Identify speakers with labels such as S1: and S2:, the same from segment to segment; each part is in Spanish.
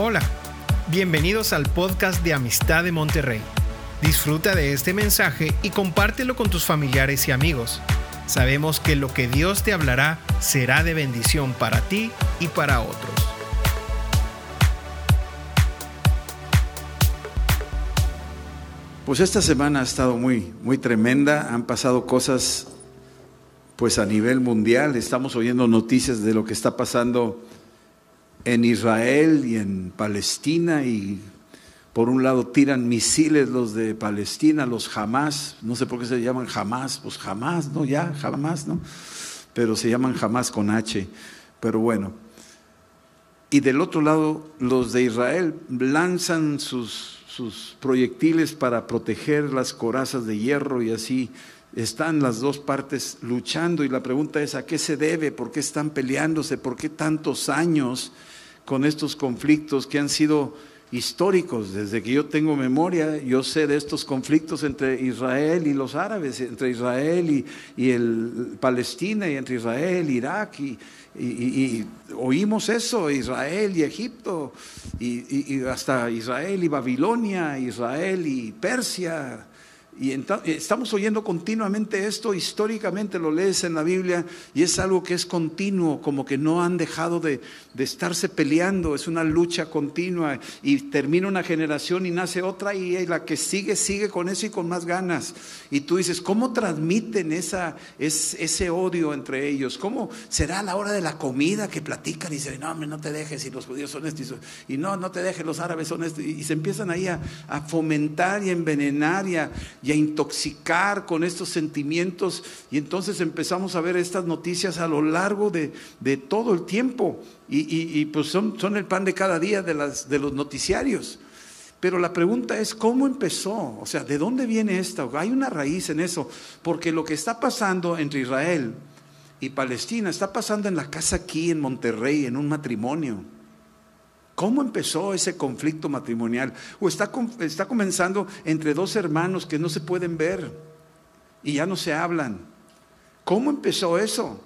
S1: Hola, bienvenidos al podcast de Amistad de Monterrey. Disfruta de este mensaje y compártelo con tus familiares y amigos. Sabemos que lo que Dios te hablará será de bendición para ti y para otros.
S2: Pues esta semana ha estado muy, muy tremenda. Han pasado cosas, pues a nivel mundial. Estamos oyendo noticias de lo que está pasando en Israel y en Palestina y por un lado tiran misiles los de Palestina, los Hamas, no sé por qué se llaman Hamas, pues Hamas, ¿no? Ya, Hamas, ¿no? Pero se llaman Hamas con H, pero bueno. Y del otro lado, los de Israel lanzan sus, sus proyectiles para proteger las corazas de hierro y así están las dos partes luchando y la pregunta es, ¿a qué se debe? ¿Por qué están peleándose? ¿Por qué tantos años con estos conflictos que han sido históricos? Desde que yo tengo memoria, yo sé de estos conflictos entre Israel y los árabes, entre Israel y, el Palestina y entre Israel, Irak y, y, oímos eso, Israel y Egipto, y, hasta Israel y Babilonia, Israel y Persia, y estamos oyendo continuamente esto, históricamente lo lees en la Biblia y es algo que es continuo, como que no han dejado de, de, estarse peleando, es una lucha continua y termina una generación y nace otra y la que sigue, sigue con eso y con más ganas. Y tú dices, ¿cómo transmiten esa, ese odio entre ellos? ¿Cómo será a la hora de la comida que platican y dicen, no, hombre, no te dejes y los judíos son estos y no, no te dejes, los árabes son estos y, se empiezan ahí a, a fomentar y envenenar y a y a intoxicar con estos sentimientos. Y entonces empezamos a ver estas noticias a lo largo de, todo el tiempo. Y, pues son, son, el pan de cada día de, las, de los noticiarios. Pero la pregunta es, ¿cómo empezó? O sea, ¿de dónde viene esto? Hay una raíz en eso, porque lo que está pasando entre Israel y Palestina está pasando en la casa aquí en Monterrey, en un matrimonio. ¿Cómo empezó ese conflicto matrimonial? ¿O está, está comenzando entre dos hermanos que no se pueden ver y ya no se hablan? ¿Cómo empezó eso?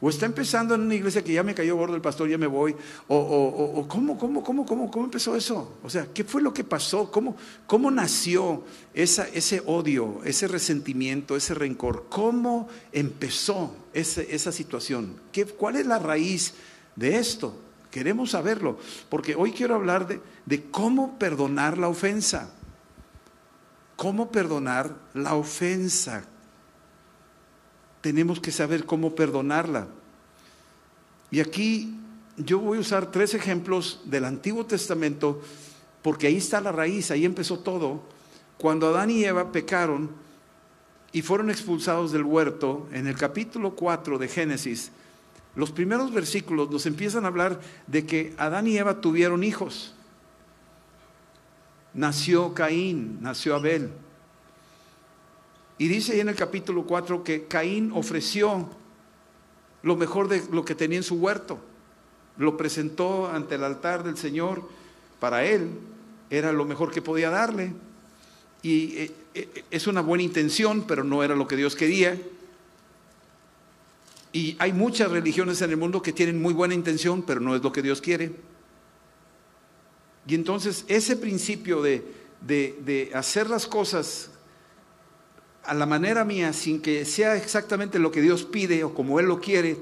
S2: O está empezando en una iglesia que ya me cayó gordo el pastor, ya me voy. O, o, ¿cómo, cómo, cómo, cómo, cómo empezó eso? O sea, ¿qué fue lo que pasó? ¿Cómo, cómo nació esa, ese odio, ese resentimiento, ese rencor? ¿Cómo empezó esa situación? ¿Qué, ¿Cuál es la raíz de esto? Queremos saberlo, porque hoy quiero hablar de, cómo perdonar la ofensa. ¿Cómo perdonar la ofensa? Tenemos que saber cómo perdonarla. Y aquí yo voy a usar tres ejemplos del Antiguo Testamento, porque ahí está la raíz, ahí empezó todo. Cuando Adán y Eva pecaron y fueron expulsados del huerto, en el capítulo 4 de Génesis, los primeros versículos nos empiezan a hablar de que Adán y Eva tuvieron hijos. Nació Caín, nació Abel. Y dice ahí en el capítulo 4 que Caín ofreció lo mejor de lo que tenía en su huerto. Lo presentó ante el altar del Señor. Para él era lo mejor que podía darle. Y eh, eh, es una buena intención, pero no era lo que Dios quería. Y hay muchas religiones en el mundo que tienen muy buena intención, pero no es lo que Dios quiere. Y entonces ese principio de, de, hacer las cosas a la manera mía, sin que sea exactamente lo que Dios pide o como Él lo quiere,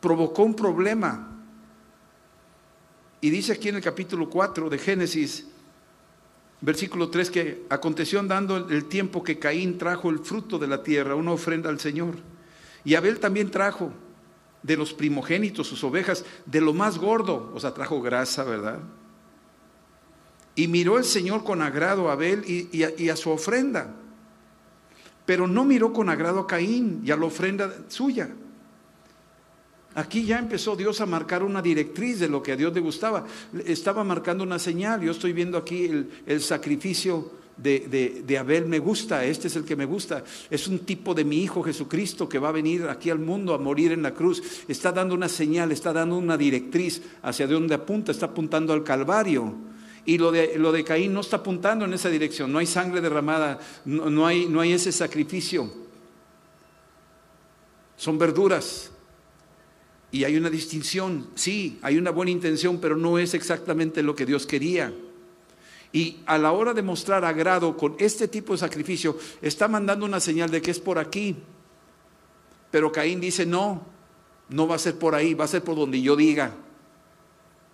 S2: provocó un problema. Y dice aquí en el capítulo 4 de Génesis, versículo 3, que aconteció andando el tiempo que Caín trajo el fruto de la tierra, una ofrenda al Señor. Y Abel también trajo de los primogénitos sus ovejas, de lo más gordo, o sea, trajo grasa, ¿verdad? Y miró el Señor con agrado a Abel y, a, su ofrenda, pero no miró con agrado a Caín y a la ofrenda suya. Aquí ya empezó Dios a marcar una directriz de lo que a Dios le gustaba. Estaba marcando una señal. Yo estoy viendo aquí el sacrificio de, Abel me gusta, este es el que me gusta. Es un tipo de mi Hijo Jesucristo que va a venir aquí al mundo a morir en la cruz. Está dando una señal, está dando una directriz hacia donde apunta, está apuntando al Calvario. Y lo de, lo de Caín no está apuntando en esa dirección, no hay sangre derramada, no, hay, no hay ese sacrificio. Son verduras. Y hay una distinción, sí, hay una buena intención, pero no es exactamente lo que Dios quería. Y a la hora de mostrar agrado con este tipo de sacrificio, está mandando una señal de que es por aquí. Pero Caín dice, no, no va a ser por ahí, va a ser por donde yo diga.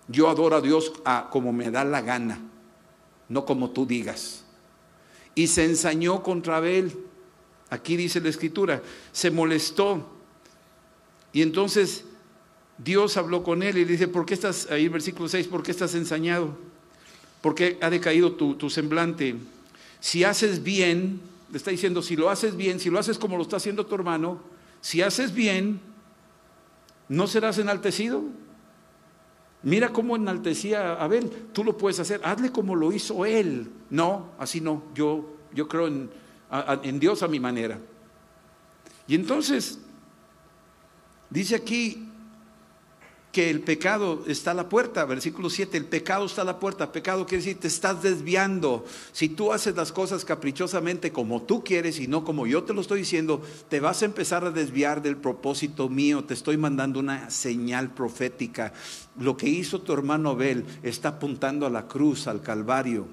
S2: Yo adoro a Dios a como me da la gana, no como tú digas. Y se ensañó contra Abel. Aquí dice la escritura, se molestó. Y entonces Dios habló con él y dice, ¿por qué estás, ahí versículo 6, ¿por qué estás ensañado? ¿Por qué ha decaído tu, semblante? Si haces bien, le está diciendo, si lo haces bien, si lo haces como lo está haciendo tu hermano, si haces bien, ¿no serás enaltecido? Mira cómo enaltecía a Abel, tú lo puedes hacer, hazle como lo hizo él. No, así no, yo, yo creo en Dios a mi manera. Y entonces, dice aquí, que el pecado está a la puerta, versículo 7, el pecado está a la puerta, pecado quiere decir te estás desviando. Si tú haces las cosas caprichosamente como tú quieres y no como yo te lo estoy diciendo, te vas a empezar a desviar del propósito mío, te estoy mandando una señal profética. Lo que hizo tu hermano Abel está apuntando a la cruz, al Calvario.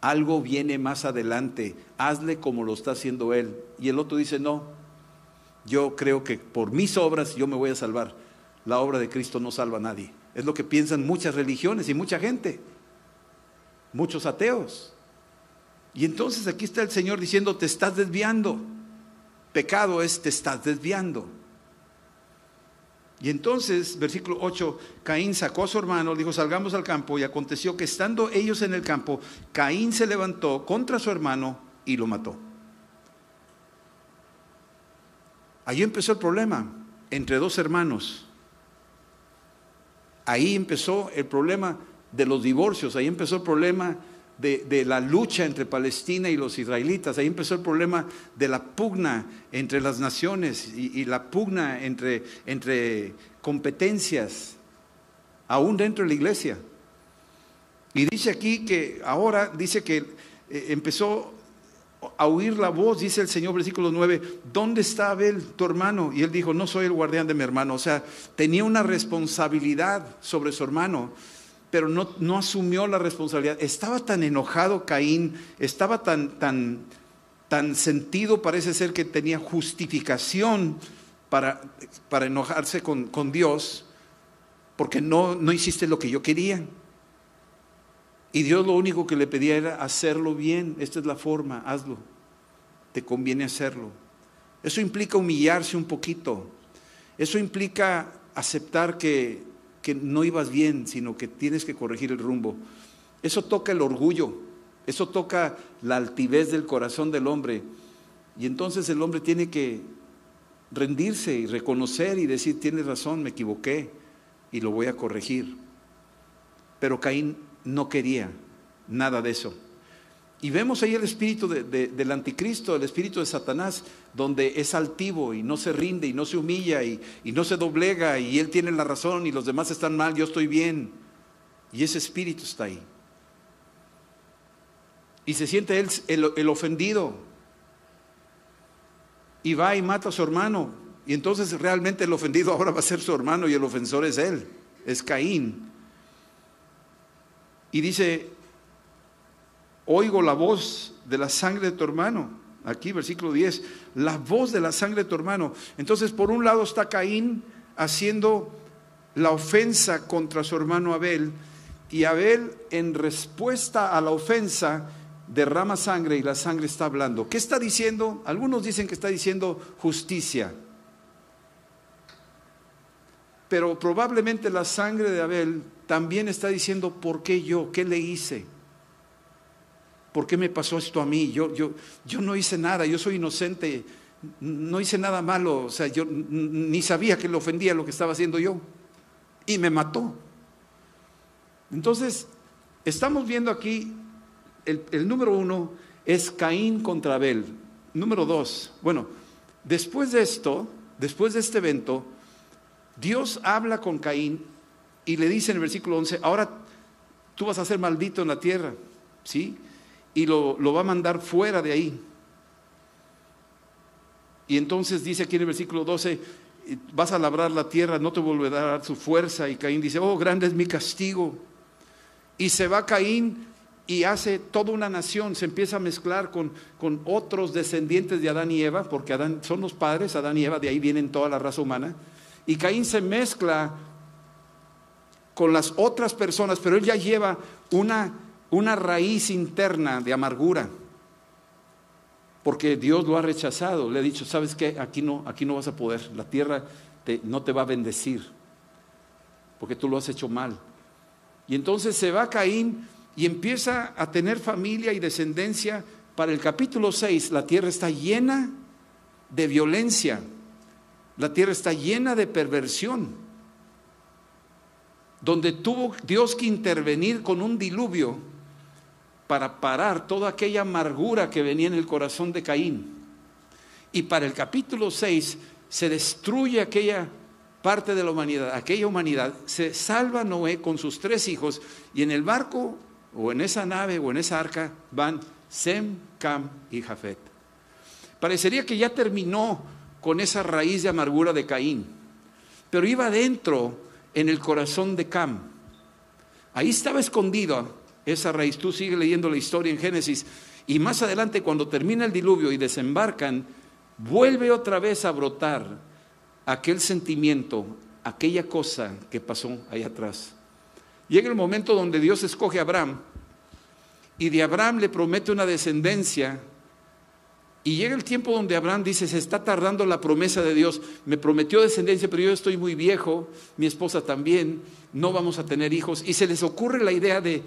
S2: Algo viene más adelante, hazle como lo está haciendo él. Y el otro dice, no, yo creo que por mis obras yo me voy a salvar la obra de Cristo no salva a nadie. Es lo que piensan muchas religiones y mucha gente, muchos ateos. Y entonces aquí está el Señor diciendo, te estás desviando. Pecado es, te estás desviando. Y entonces, versículo 8, Caín sacó a su hermano, dijo, salgamos al campo, y aconteció que estando ellos en el campo, Caín se levantó contra su hermano y lo mató. Allí empezó el problema entre dos hermanos. Ahí empezó el problema de los divorcios, ahí empezó el problema de, la lucha entre Palestina y los israelitas, ahí empezó el problema de la pugna entre las naciones y, la pugna entre, competencias, aún dentro de la iglesia. Y dice aquí que ahora, dice que eh, empezó a oír la voz, dice el Señor, versículo 9, ¿dónde está Abel, tu hermano? Y él dijo, no soy el guardián de mi hermano. O sea, tenía una responsabilidad sobre su hermano, pero no, no asumió la responsabilidad. Estaba tan enojado Caín, estaba tan, tan, tan sentido, parece ser que tenía justificación para, para enojarse con, con Dios, porque no, no hiciste lo que yo quería. Y Dios lo único que le pedía era hacerlo bien. Esta es la forma, hazlo. Te conviene hacerlo. Eso implica humillarse un poquito. Eso implica aceptar que, que no ibas bien, sino que tienes que corregir el rumbo. Eso toca el orgullo. Eso toca la altivez del corazón del hombre. Y entonces el hombre tiene que rendirse y reconocer y decir, tienes razón, me equivoqué y lo voy a corregir. Pero Caín no quería nada de eso. Y vemos ahí el espíritu del anticristo, el espíritu de Satanás, donde es altivo y no se rinde y no se humilla y, no se doblega y él tiene la razón y los demás están mal, yo estoy bien. Y ese espíritu está ahí. Y se siente él el, el ofendido. Y va y mata a su hermano. Y entonces realmente el ofendido ahora va a ser su hermano y el ofensor es él, es Caín. Y dice, oigo la voz de la sangre de tu hermano. Aquí, versículo 10, la voz de la sangre de tu hermano. Entonces, por un lado está Caín haciendo la ofensa contra su hermano Abel, y Abel, en respuesta a la ofensa, derrama sangre y la sangre está hablando. ¿Qué está diciendo? Algunos dicen que está diciendo justicia. Pero probablemente la sangre de Abel también está diciendo, ¿por qué yo? ¿Qué le hice? ¿Por qué me pasó esto a mí? Yo, yo, yo no hice nada, yo soy inocente, no hice nada malo, o sea, yo ni sabía que le ofendía lo que estaba haciendo yo. Y me mató. Entonces, estamos viendo aquí, el, el número uno es Caín contra Abel. Número dos, bueno, después de esto, después de este evento, Dios habla con Caín y le dice en el versículo 11, ahora tú vas a ser maldito en la tierra, ¿sí? Y lo, va a mandar fuera de ahí. Y entonces dice aquí en el versículo 12, vas a labrar la tierra, no te volverá a dar su fuerza. Y Caín dice, oh, grande es mi castigo. Y se va Caín y hace toda una nación, se empieza a mezclar con, con otros descendientes de Adán y Eva, porque Adán son los padres, Adán y Eva, de ahí vienen toda la raza humana. Y Caín se mezcla con las otras personas, pero él ya lleva una, una raíz interna de amargura, porque Dios lo ha rechazado, le ha dicho, sabes qué, aquí no, aquí no vas a poder, la tierra no te va a bendecir, porque tú lo has hecho mal. Y entonces se va Caín y empieza a tener familia y descendencia. Para el capítulo 6, la tierra está llena de violencia, la tierra está llena de perversión, donde tuvo Dios que intervenir con un diluvio para parar toda aquella amargura que venía en el corazón de Caín. Y para el capítulo 6 se destruye aquella parte de la humanidad, aquella humanidad, se salva Noé con sus tres hijos y en el barco o en esa nave o en esa arca van Sem, Cam y Jafet. Parecería que ya terminó con esa raíz de amargura de Caín, pero iba adentro en el corazón de Cam. Ahí estaba escondida esa raíz. Tú sigues leyendo la historia en Génesis y más adelante cuando termina el diluvio y desembarcan, vuelve otra vez a brotar aquel sentimiento, aquella cosa que pasó ahí atrás. Llega el momento donde Dios escoge a Abraham y de Abraham le promete una descendencia. Y llega el tiempo donde Abraham dice, se está tardando la promesa de Dios, me prometió descendencia, pero yo estoy muy viejo, mi esposa también, no vamos a tener hijos. Y se les ocurre la idea de,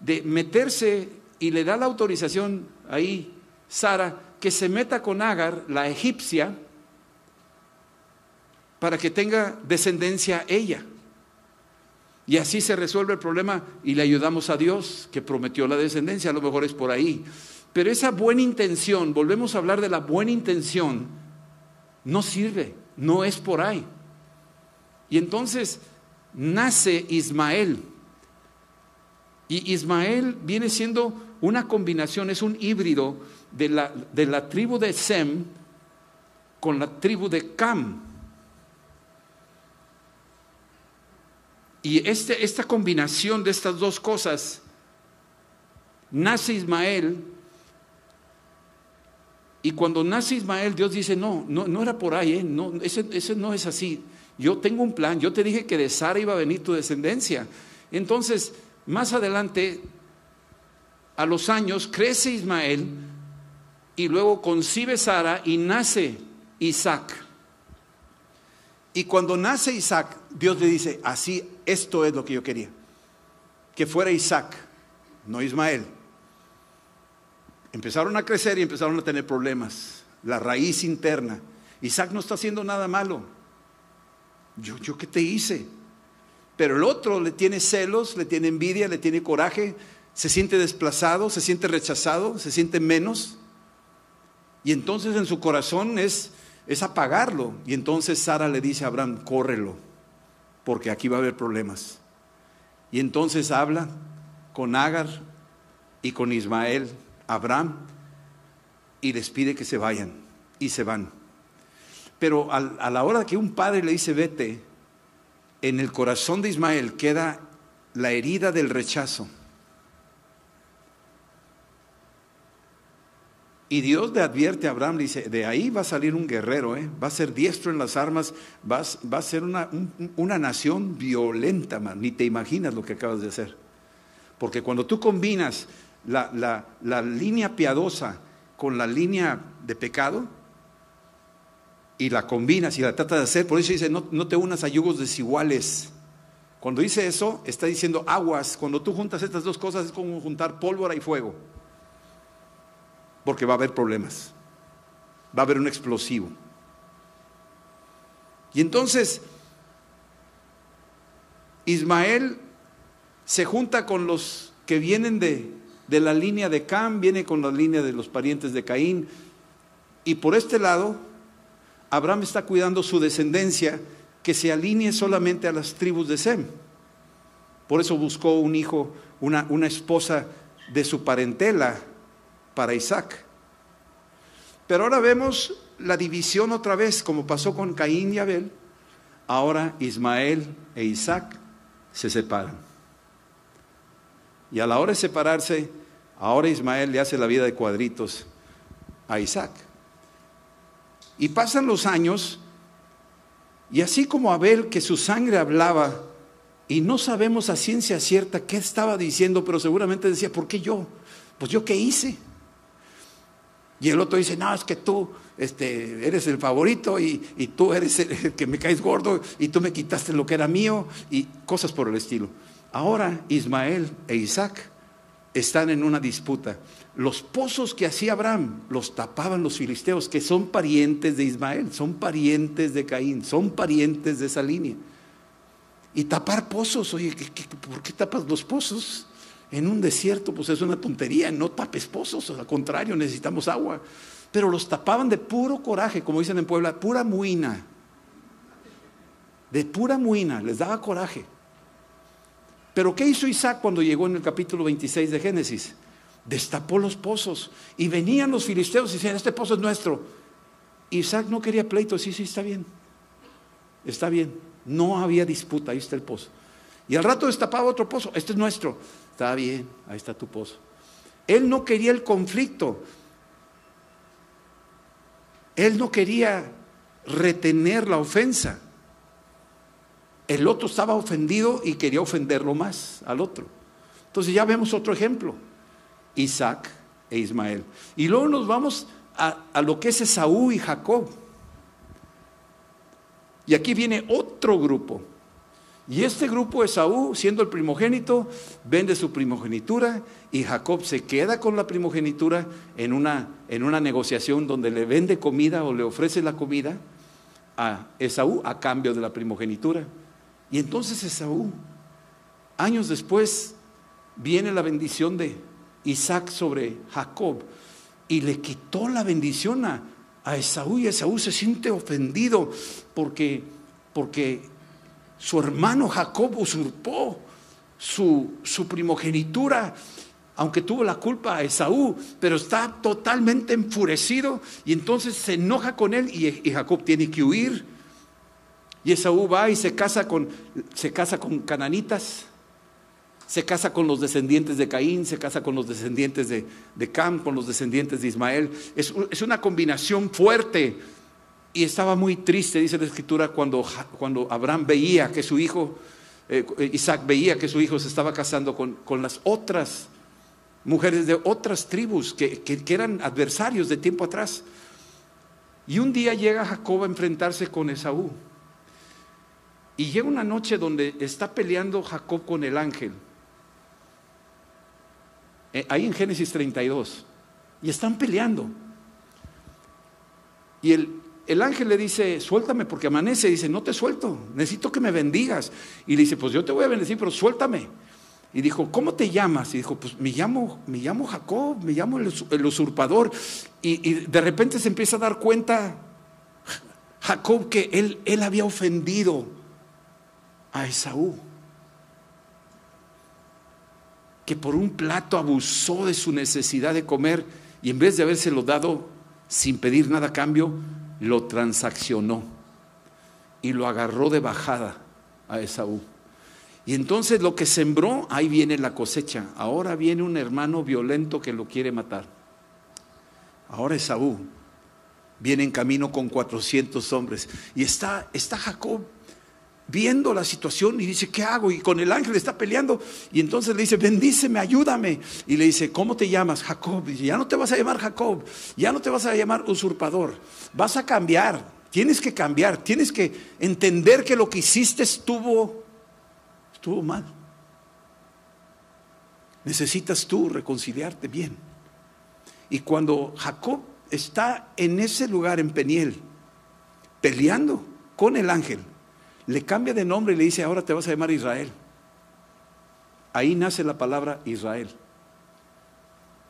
S2: de meterse y le da la autorización ahí, Sara, que se meta con Agar, la egipcia, para que tenga descendencia ella. Y así se resuelve el problema y le ayudamos a Dios que prometió la descendencia, a lo mejor es por ahí. Pero esa buena intención, volvemos a hablar de la buena intención, no sirve, no es por ahí. Y entonces nace Ismael. Y Ismael viene siendo una combinación, es un híbrido de la, de la tribu de Sem con la tribu de Cam. Y este, esta combinación de estas dos cosas, nace Ismael, y cuando nace Ismael, Dios dice, no, no, no era por ahí, ¿eh? no, ese, ese no es así. Yo tengo un plan, yo te dije que de Sara iba a venir tu descendencia. Entonces, más adelante, a los años, crece Ismael y luego concibe Sara y nace Isaac. Y cuando nace Isaac, Dios le dice, así, esto es lo que yo quería. Que fuera Isaac, no Ismael. Empezaron a crecer y empezaron a tener problemas. La raíz interna. Isaac no está haciendo nada malo. Yo, yo qué te hice. Pero el otro le tiene celos, le tiene envidia, le tiene coraje, se siente desplazado, se siente rechazado, se siente menos. Y entonces en su corazón es es apagarlo. Y entonces Sara le dice a Abraham, córrelo, porque aquí va a haber problemas. Y entonces habla con Agar y con Ismael, Abraham, y les pide que se vayan. Y se van. Pero a la hora que un padre le dice vete, en el corazón de Ismael queda la herida del rechazo. Y Dios le advierte a Abraham, le dice, de ahí va a salir un guerrero, ¿eh? va a ser diestro en las armas, va, va a ser una, una nación violenta, man. ni te imaginas lo que acabas de hacer. Porque cuando tú combinas la, la, la línea piadosa con la línea de pecado, y la combinas y la tratas de hacer, por eso dice, no, no te unas a yugos desiguales. Cuando dice eso, está diciendo aguas. Cuando tú juntas estas dos cosas es como juntar pólvora y fuego porque va a haber problemas, va a haber un explosivo. Y entonces, Ismael se junta con los que vienen de, de la línea de Cam, viene con la línea de los parientes de Caín, y por este lado, Abraham está cuidando su descendencia que se alinee solamente a las tribus de Sem. Por eso buscó un hijo, una, una esposa de su parentela, para Isaac. Pero ahora vemos la división otra vez, como pasó con Caín y Abel, ahora Ismael e Isaac se separan. Y a la hora de separarse, ahora Ismael le hace la vida de cuadritos a Isaac. Y pasan los años, y así como Abel, que su sangre hablaba, y no sabemos a ciencia cierta qué estaba diciendo, pero seguramente decía, ¿por qué yo? Pues yo qué hice. Y el otro dice, no, es que tú este, eres el favorito y, tú eres el, que me caes gordo y tú me quitaste lo que era mío y cosas por el estilo. Ahora Ismael e Isaac están en una disputa. Los pozos que hacía Abraham los tapaban los filisteos, que son parientes de Ismael, son parientes de Caín, son parientes de esa línea. Y tapar pozos, oye, por qué tapas los pozos? En un desierto, pues es una tontería, no tapes pozos, al contrario, necesitamos agua. Pero los tapaban de puro coraje, como dicen en Puebla, pura muina. De pura muina, les daba coraje. Pero ¿qué hizo Isaac cuando llegó en el capítulo 26 de Génesis? Destapó los pozos y venían los filisteos y decían, este pozo es nuestro. Isaac no quería pleito, sí, sí, está bien. Está bien. No había disputa, ahí está el pozo. Y al rato destapaba otro pozo, este es nuestro. Está bien, ahí está tu pozo. Él no quería el conflicto. Él no quería retener la ofensa. El otro estaba ofendido y quería ofenderlo más al otro. Entonces ya vemos otro ejemplo. Isaac e Ismael. Y luego nos vamos a, a lo que es Esaú y Jacob. Y aquí viene otro grupo. Y este grupo Esaú, siendo el primogénito, vende su primogenitura y Jacob se queda con la primogenitura en una, en una negociación donde le vende comida o le ofrece la comida a Esaú a cambio de la primogenitura. Y entonces Esaú, años después, viene la bendición de Isaac sobre Jacob y le quitó la bendición a, Esaú y Esaú se siente ofendido porque, porque su hermano Jacob usurpó su, su primogenitura aunque tuvo la culpa a Esaú, pero está totalmente enfurecido y entonces se enoja con él y, Jacob tiene que huir. Y Esaú va y se casa con, se casa con cananitas, se casa con los descendientes de Caín, se casa con los descendientes de, de Cam, con los descendientes de Ismael. Es, es, una combinación fuerte. Y estaba muy triste, dice la escritura, cuando, cuando Abraham veía que su hijo, eh, Isaac veía que su hijo se estaba casando con, con las otras mujeres de otras tribus que, que, eran adversarios de tiempo atrás. Y un día llega Jacob a enfrentarse con Esaú. Y llega una noche donde está peleando Jacob con el ángel. Eh, ahí en Génesis 32. Y están peleando. Y el, el ángel le dice, suéltame porque amanece. Y dice, no te suelto, necesito que me bendigas. Y le dice, pues yo te voy a bendecir, pero suéltame. Y dijo, ¿cómo te llamas? Y dijo, pues me llamo, me llamo Jacob, me llamo el, usurpador. Y, de repente se empieza a dar cuenta Jacob que él, él había ofendido a Esaú. Que por un plato abusó de su necesidad de comer y en vez de habérselo dado sin pedir nada a cambio, lo transaccionó y lo agarró de bajada a Esaú. Y entonces lo que sembró, ahí viene la cosecha. Ahora viene un hermano violento que lo quiere matar. Ahora Esaú viene en camino con 400 hombres. Y está, está Jacob viendo la situación y dice, ¿qué hago? Y con el ángel está peleando. Y entonces le dice, bendíceme, ayúdame. Y le dice, ¿cómo te llamas? Jacob. Dice, ya no te vas a llamar Jacob, ya no te vas a llamar usurpador. Vas a cambiar, tienes que cambiar, tienes que entender que lo que hiciste estuvo estuvo mal. Necesitas tú reconciliarte bien. Y cuando Jacob está en ese lugar en Peniel, peleando con el ángel, le cambia de nombre y le dice, ahora te vas a llamar Israel. Ahí nace la palabra Israel.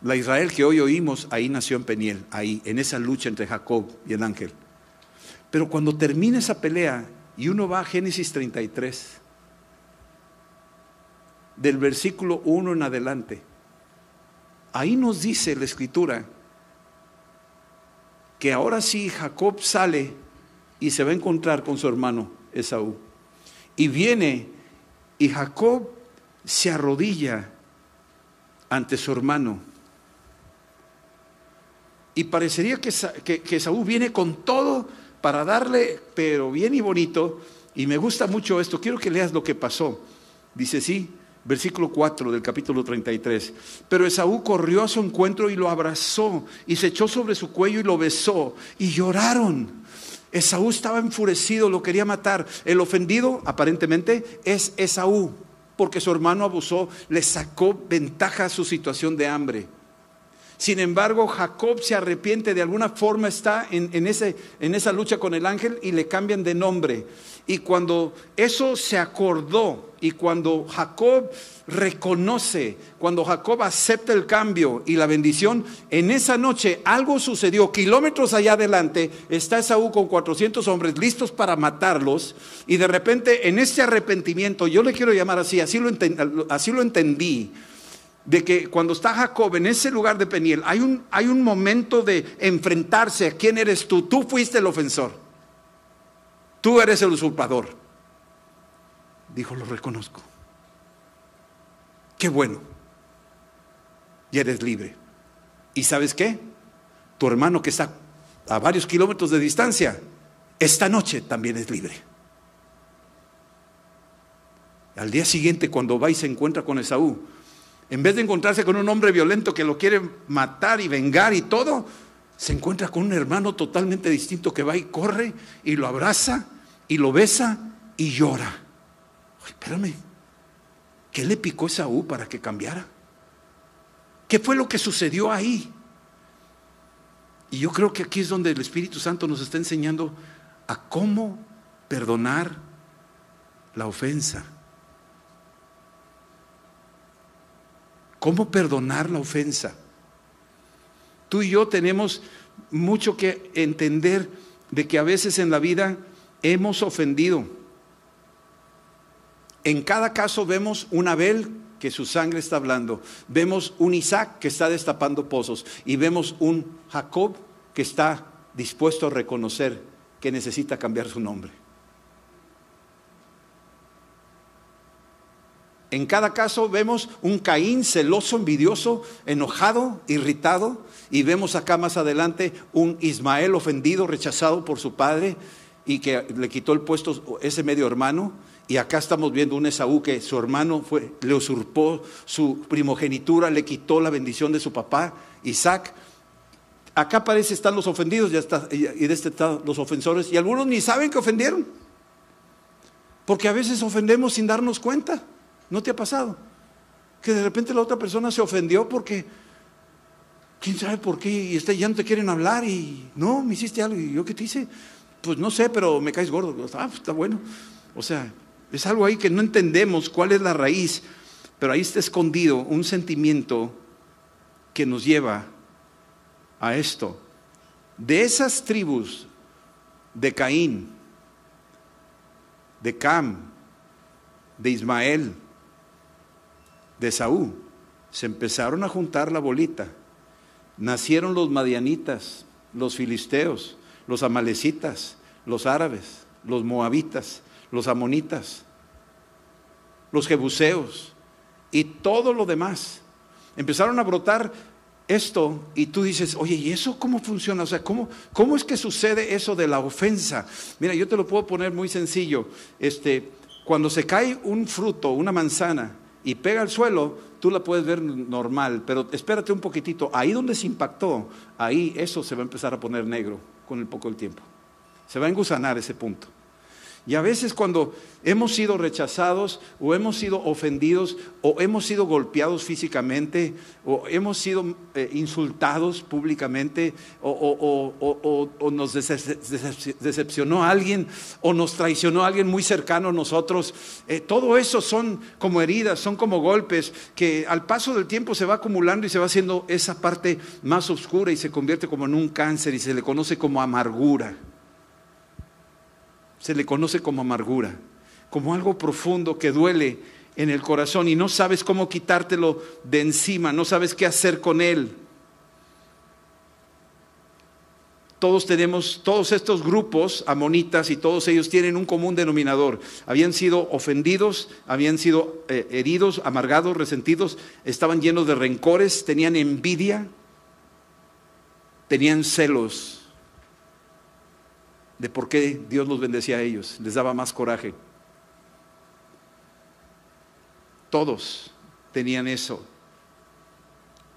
S2: La Israel que hoy oímos, ahí nació en Peniel, ahí, en esa lucha entre Jacob y el ángel. Pero cuando termina esa pelea y uno va a Génesis 33, del versículo 1 en adelante. Ahí nos dice la escritura que ahora sí Jacob sale y se va a encontrar con su hermano Esaú. Y viene y Jacob se arrodilla ante su hermano. Y parecería que, que, viene con todo para darle, pero bien y bonito. Y me gusta mucho esto. Quiero que leas lo que pasó. Dice, sí, versículo 4 del capítulo 33. Pero Esaú corrió a su encuentro y lo abrazó y se echó sobre su cuello y lo besó y lloraron. Esaú estaba enfurecido, lo quería matar. El ofendido, aparentemente, es Esaú, porque su hermano abusó, le sacó ventaja a su situación de hambre. Sin embargo, Jacob se arrepiente, de alguna forma está en, ese, en esa lucha con el ángel y le cambian de nombre. Y cuando eso se acordó y cuando Jacob reconoce, cuando Jacob acepta el cambio y la bendición, en esa noche algo sucedió. Kilómetros allá adelante está Esaú con 400 hombres listos para matarlos y de repente en ese arrepentimiento, yo le quiero llamar así, así lo, así lo entendí, de que cuando está Jacob en ese lugar de Peniel, hay un, hay un momento de enfrentarse a quién eres tú. Tú fuiste el ofensor. Tú eres el usurpador. Dijo, lo reconozco. Qué bueno. Y eres libre. ¿Y sabes qué? Tu hermano que está a varios kilómetros de distancia, esta noche también es libre. Al día siguiente, cuando va y se encuentra con Esaú, en vez de encontrarse con un hombre violento que lo quiere matar y vengar y todo, se encuentra con un hermano totalmente distinto que va y corre y lo abraza y lo besa y llora. espérame, ¿qué le picó Esaú para que cambiara? ¿Qué fue lo que sucedió ahí? Y yo creo que aquí es donde el Espíritu Santo nos está enseñando a cómo perdonar la ofensa. ¿Cómo perdonar la ofensa? Tú y yo tenemos mucho que entender de que a veces en la vida hemos ofendido. En cada caso vemos un Abel que su sangre está hablando, vemos un Isaac que está destapando pozos y vemos un Jacob que está dispuesto a reconocer que necesita cambiar su nombre. En cada caso vemos un Caín celoso, envidioso, enojado, irritado, y vemos acá más adelante un Ismael ofendido, rechazado por su padre y que le quitó el puesto ese medio hermano. Y acá estamos viendo un Esaú que su hermano le usurpó su primogenitura, le quitó la bendición de su papá, Isaac. Acá parece están los ofendidos y, y de este están los ofensores, y algunos ni saben que ofendieron. Porque a veces ofendemos sin darnos cuenta. ¿No te ha pasado? Que de repente la otra persona se ofendió porque, quién sabe por qué, y este, ya no te quieren hablar y no, me hiciste algo, y yo qué te hice, pues no sé, pero me caes gordo. Ah, pues está bueno. O sea, es algo ahí que no entendemos cuál es la raíz, pero ahí está escondido un sentimiento que nos lleva a esto. De esas tribus de Caín, de Cam, de Ismael, de Saúl, se empezaron a juntar la bolita. Nacieron los madianitas, los filisteos, los amalecitas, los árabes, los moabitas, los amonitas, los jebuseos y todo lo demás. Empezaron a brotar esto y tú dices, oye, ¿y eso cómo funciona? O sea, ¿cómo, ¿cómo es que sucede eso de la ofensa? Mira, yo te lo puedo poner muy sencillo. Este, cuando se cae un fruto, una manzana, y pega al suelo, tú la puedes ver normal, pero espérate un poquitito, ahí donde se impactó, ahí eso se va a empezar a poner negro con el poco del tiempo. Se va a engusanar ese punto. Y a veces cuando hemos sido rechazados o hemos sido ofendidos o hemos sido golpeados físicamente o hemos sido eh, insultados públicamente o, nos decepcionó alguien o nos traicionó alguien muy cercano a nosotros, eh, todo eso son como heridas, son como golpes que al paso del tiempo se va acumulando y se va haciendo esa parte más oscura y se convierte como en un cáncer y se le conoce como amargura se le conoce como amargura, como algo profundo que duele en el corazón y no sabes cómo quitártelo de encima, no sabes qué hacer con él. todos tenemos, todos estos grupos amonitas y todos ellos tienen un común denominador. Habían sido ofendidos, habían sido eh, heridos, amargados, resentidos, estaban llenos de rencores, tenían envidia, tenían celos de por qué Dios los bendecía a ellos, les daba más coraje. Todos tenían eso.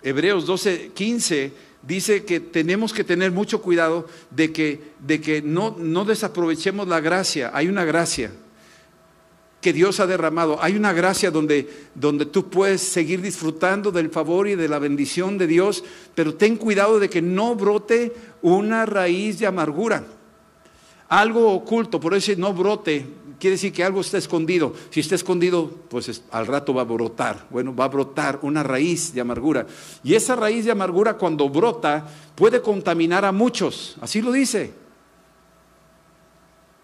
S2: Hebreos 12, 15 dice que tenemos que tener mucho cuidado de que, de que no, no desaprovechemos la gracia. Hay una gracia que Dios ha derramado. Hay una gracia donde, donde tú puedes seguir disfrutando del favor y de la bendición de Dios, pero ten cuidado de que no brote una raíz de amargura. Algo oculto, por eso no brote, quiere decir que algo está escondido. Si está escondido, pues al rato va a brotar. Bueno, va a brotar una raíz de amargura. Y esa raíz de amargura cuando brota puede contaminar a muchos. Así lo dice.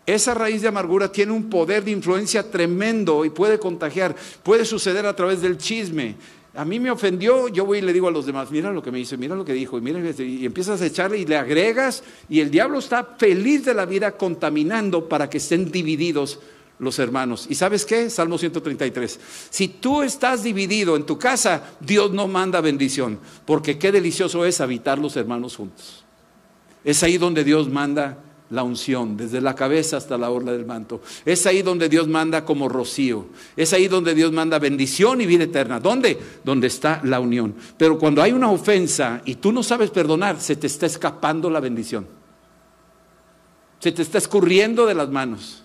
S2: Esa raíz de amargura tiene un poder de influencia tremendo y puede contagiar. Puede suceder a través del chisme. A mí me ofendió, yo voy y le digo a los demás, mira lo que me dice, mira lo que dijo, y, mira, y empiezas a echarle y le agregas, y el diablo está feliz de la vida contaminando para que estén divididos los hermanos. ¿Y sabes qué? Salmo 133. Si tú estás dividido en tu casa, Dios no manda bendición, porque qué delicioso es habitar los hermanos juntos. Es ahí donde Dios manda la unción, desde la cabeza hasta la orla del manto. Es ahí donde Dios manda como rocío. Es ahí donde Dios manda bendición y vida eterna. ¿Dónde? Donde está la unión. Pero cuando hay una ofensa y tú no sabes perdonar, se te está escapando la bendición. Se te está escurriendo de las manos.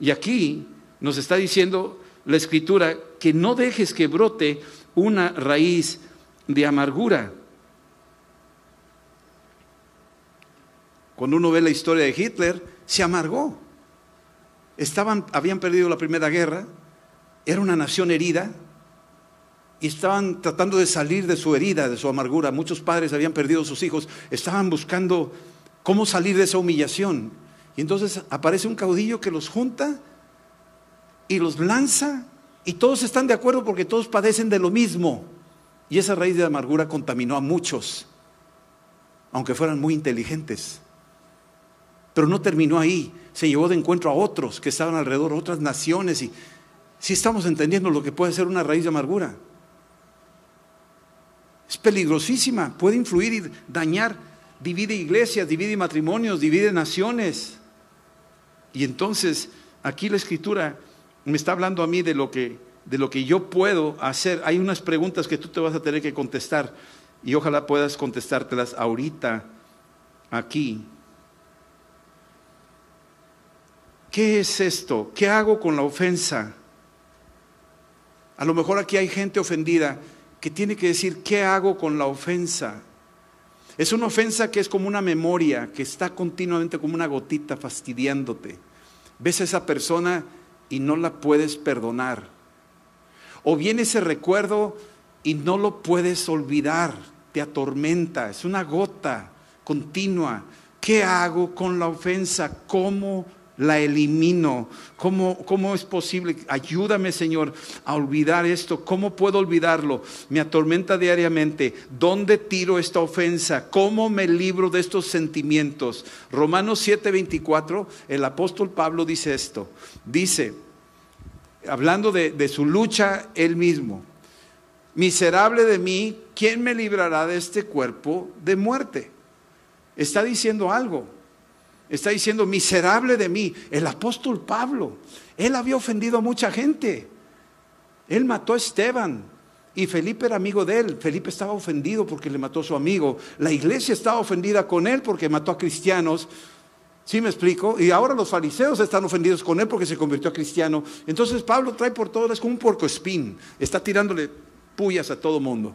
S2: Y aquí nos está diciendo la escritura que no dejes que brote una raíz de amargura. Cuando uno ve la historia de Hitler, se amargó. Estaban, habían perdido la Primera Guerra, era una nación herida y estaban tratando de salir de su herida, de su amargura. Muchos padres habían perdido a sus hijos, estaban buscando cómo salir de esa humillación. Y entonces aparece un caudillo que los junta y los lanza y todos están de acuerdo porque todos padecen de lo mismo. Y esa raíz de amargura contaminó a muchos, aunque fueran muy inteligentes. Pero no terminó ahí, se llevó de encuentro a otros que estaban alrededor, otras naciones, y si estamos entendiendo lo que puede ser una raíz de amargura. Es peligrosísima, puede influir y dañar, divide iglesias, divide matrimonios, divide naciones. Y entonces aquí la escritura me está hablando a mí de lo que, de lo que yo puedo hacer. Hay unas preguntas que tú te vas a tener que contestar y ojalá puedas contestártelas ahorita, aquí. ¿Qué es esto? ¿Qué hago con la ofensa? A lo mejor aquí hay gente ofendida que tiene que decir, ¿qué hago con la ofensa? Es una ofensa que es como una memoria, que está continuamente como una gotita fastidiándote. Ves a esa persona y no la puedes perdonar. O viene ese recuerdo y no lo puedes olvidar, te atormenta, es una gota continua. ¿Qué hago con la ofensa? ¿Cómo la elimino. ¿Cómo, ¿Cómo, es posible? Ayúdame, Señor, a olvidar esto. ¿Cómo puedo olvidarlo? Me atormenta diariamente. ¿Dónde tiro esta ofensa? ¿Cómo me libro de estos sentimientos? Romanos 7:24, el apóstol Pablo dice esto. Dice, hablando de, de su lucha él mismo, miserable de mí, ¿quién me librará de este cuerpo de muerte? Está diciendo algo está diciendo, miserable de mí. El apóstol Pablo, él había ofendido a mucha gente. Él mató a Esteban y Felipe era amigo de él. Felipe estaba ofendido porque le mató a su amigo. La iglesia estaba ofendida con él porque mató a cristianos. ¿Sí me explico? Y ahora los fariseos están ofendidos con él porque se convirtió a cristiano. Entonces Pablo trae por todo, es como un porco espín. Está tirándole puyas a todo mundo.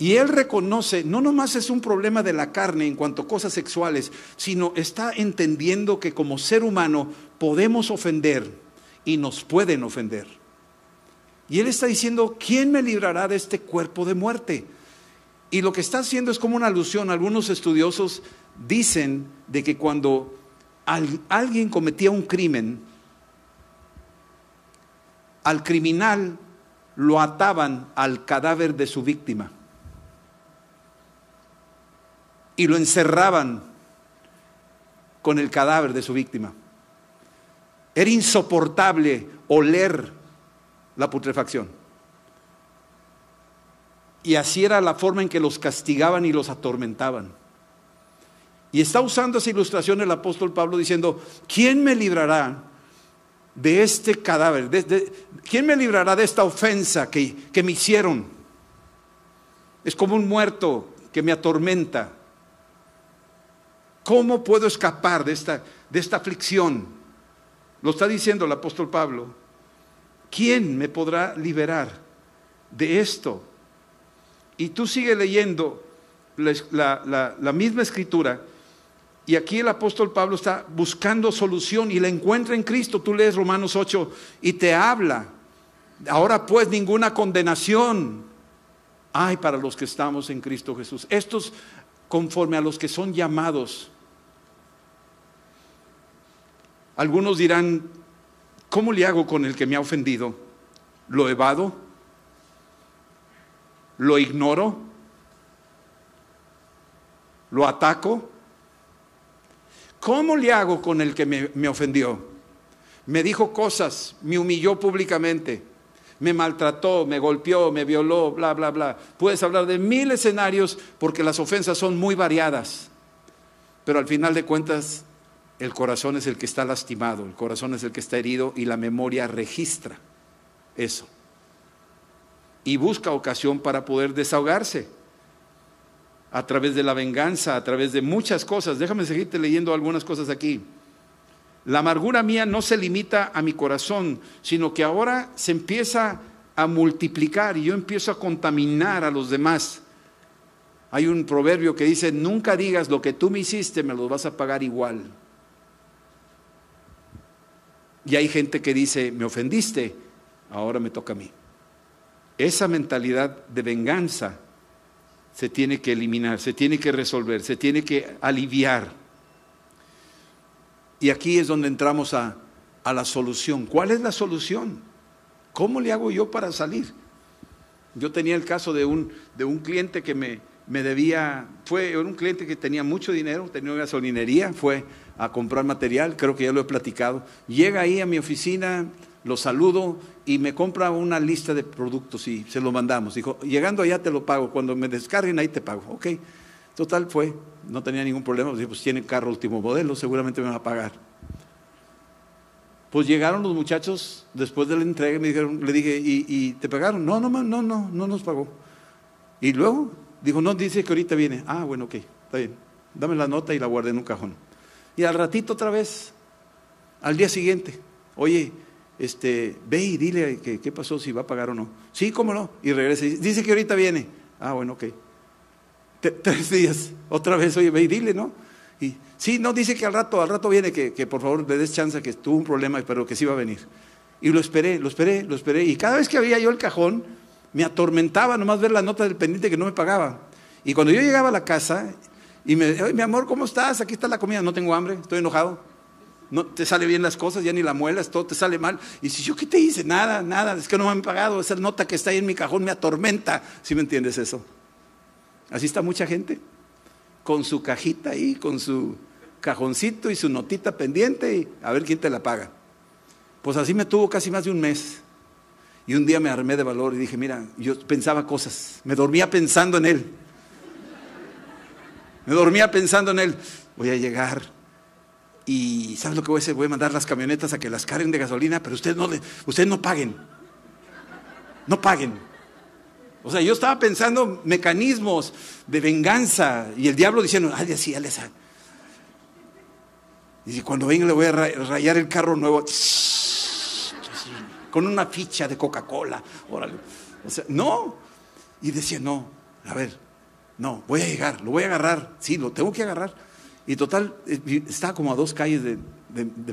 S2: Y él reconoce, no nomás es un problema de la carne en cuanto a cosas sexuales, sino está entendiendo que como ser humano podemos ofender y nos pueden ofender. Y él está diciendo, ¿quién me librará de este cuerpo de muerte? Y lo que está haciendo es como una alusión. Algunos estudiosos dicen de que cuando alguien cometía un crimen, al criminal lo ataban al cadáver de su víctima. Y lo encerraban con el cadáver de su víctima. Era insoportable oler la putrefacción. Y así era la forma en que los castigaban y los atormentaban. Y está usando esa ilustración el apóstol Pablo diciendo, ¿quién me librará de este cadáver? ¿Quién me librará de esta ofensa que, que me hicieron? Es como un muerto que me atormenta. ¿Cómo puedo escapar de esta, de esta aflicción? Lo está diciendo el apóstol Pablo. ¿Quién me podrá liberar de esto? Y tú sigues leyendo la, la misma escritura y aquí el apóstol Pablo está buscando solución y la encuentra en Cristo. Tú lees Romanos 8 y te habla. Ahora pues ninguna condenación hay para los que estamos en Cristo Jesús. Estos conforme a los que son llamados. Algunos dirán, ¿cómo le hago con el que me ha ofendido? ¿Lo evado? ¿Lo ignoro? ¿Lo ataco? ¿Cómo le hago con el que me, ofendió? Me dijo cosas, me humilló públicamente, me maltrató, me golpeó, me violó, bla, bla, bla. Puedes hablar de mil escenarios porque las ofensas son muy variadas. Pero al final de cuentas, el corazón es el que está lastimado, el corazón es el que está herido y la memoria registra eso. Y busca ocasión para poder desahogarse a través de la venganza, a través de muchas cosas. Déjame seguirte leyendo algunas cosas aquí. La amargura mía no se limita a mi corazón, sino que ahora se empieza a multiplicar y yo empiezo a contaminar a los demás. Hay un proverbio que dice, nunca digas lo que tú me hiciste, me lo vas a pagar igual. Y hay gente que dice, me ofendiste, ahora me toca a mí. Esa mentalidad de venganza se tiene que eliminar, se tiene que resolver, se tiene que aliviar. Y aquí es donde entramos a, la solución. ¿Cuál es la solución? ¿Cómo le hago yo para salir? Yo tenía el caso de un, cliente que me, debía, fue un cliente que tenía mucho dinero, tenía una gasolinería, fue a comprar material, creo que ya lo he platicado. Llega ahí a mi oficina, lo saludo y me compra una lista de productos y se lo mandamos. Dijo, llegando allá te lo pago, cuando me descarguen ahí te pago. Ok, total fue, no tenía ningún problema, pues, pues tiene carro último modelo, seguramente me va a pagar. Pues llegaron los muchachos después de la entrega me dijeron, le dije, ¿y, te pagaron? No, no, no, no, no nos pagó. Y luego dijo, no, dice que ahorita viene. Ah, bueno, ok, está bien. Dame la nota y la guardé en un cajón. Y al ratito otra vez, al día siguiente, oye, este, ve y dile qué pasó, si va a pagar o no. Sí, cómo no. Y regresa y dice que ahorita viene. Ah, bueno, ok. Tres días, otra vez, oye, ve y dile, ¿no? Y sí, no, dice que al rato, al rato viene, que, que por favor le des chance, que tuvo un problema, pero que sí va a venir. Y lo esperé, lo esperé, lo esperé. Y cada vez que había yo el cajón, me atormentaba nomás ver la nota del pendiente que no me pagaba. Y cuando yo llegaba a la casa y me, mi amor, ¿cómo estás? Aquí está la comida, no tengo hambre, estoy enojado no te sale bien las cosas, ya ni la muelas, todo te sale mal. Y si yo, ¿qué te hice? Nada, nada, es que no me han pagado, esa nota que está ahí en mi cajón me atormenta. ¿Sí me entiendes eso? Así está mucha gente, con su cajita ahí, con su cajoncito y su notita pendiente y a ver quién te la paga. Pues así me tuvo casi más de un mes. Y un día me armé de valor y dije, mira, yo pensaba cosas, me dormía pensando en él. Me dormía pensando en él. Voy a llegar, y ¿sabes lo que voy a hacer? Voy a mandar las camionetas a que las carguen de gasolina, pero ustedes no, ustedes no paguen. No paguen. O sea, yo estaba pensando mecanismos de venganza y el diablo diciendo, hazle así, hazle así. Y si cuando venga le voy a rayar el carro nuevo con una ficha de Coca-Cola. O sea, no. Y decía, no, a ver, no, voy a llegar, lo voy a agarrar. Sí, lo tengo que agarrar y total, eh, estaba como a dos calles de,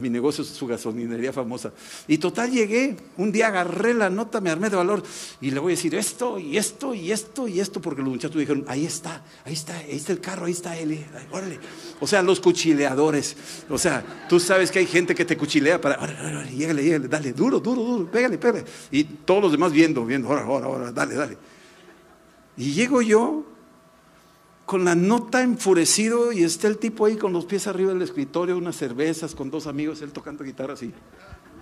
S2: mi negocio, su gasolinería famosa. Y total llegué, un día agarré la nota, me armé de valor y le voy a decir esto y esto y esto y esto, porque los muchachos dijeron, ahí está, ahí está, ahí está el carro, ahí está él, eh, órale. O sea, los cuchileadores. O sea, tú sabes que hay gente que te cuchilea para, órale, órale, llégale, llégale, dale, duro, duro, duro, pégale, pégale. Y todos los demás viendo, viendo, órale, órale, órale, dale, dale. Y llego yo con la nota enfurecido y está el tipo ahí con los pies arriba del escritorio, unas cervezas con dos amigos, él tocando guitarra así.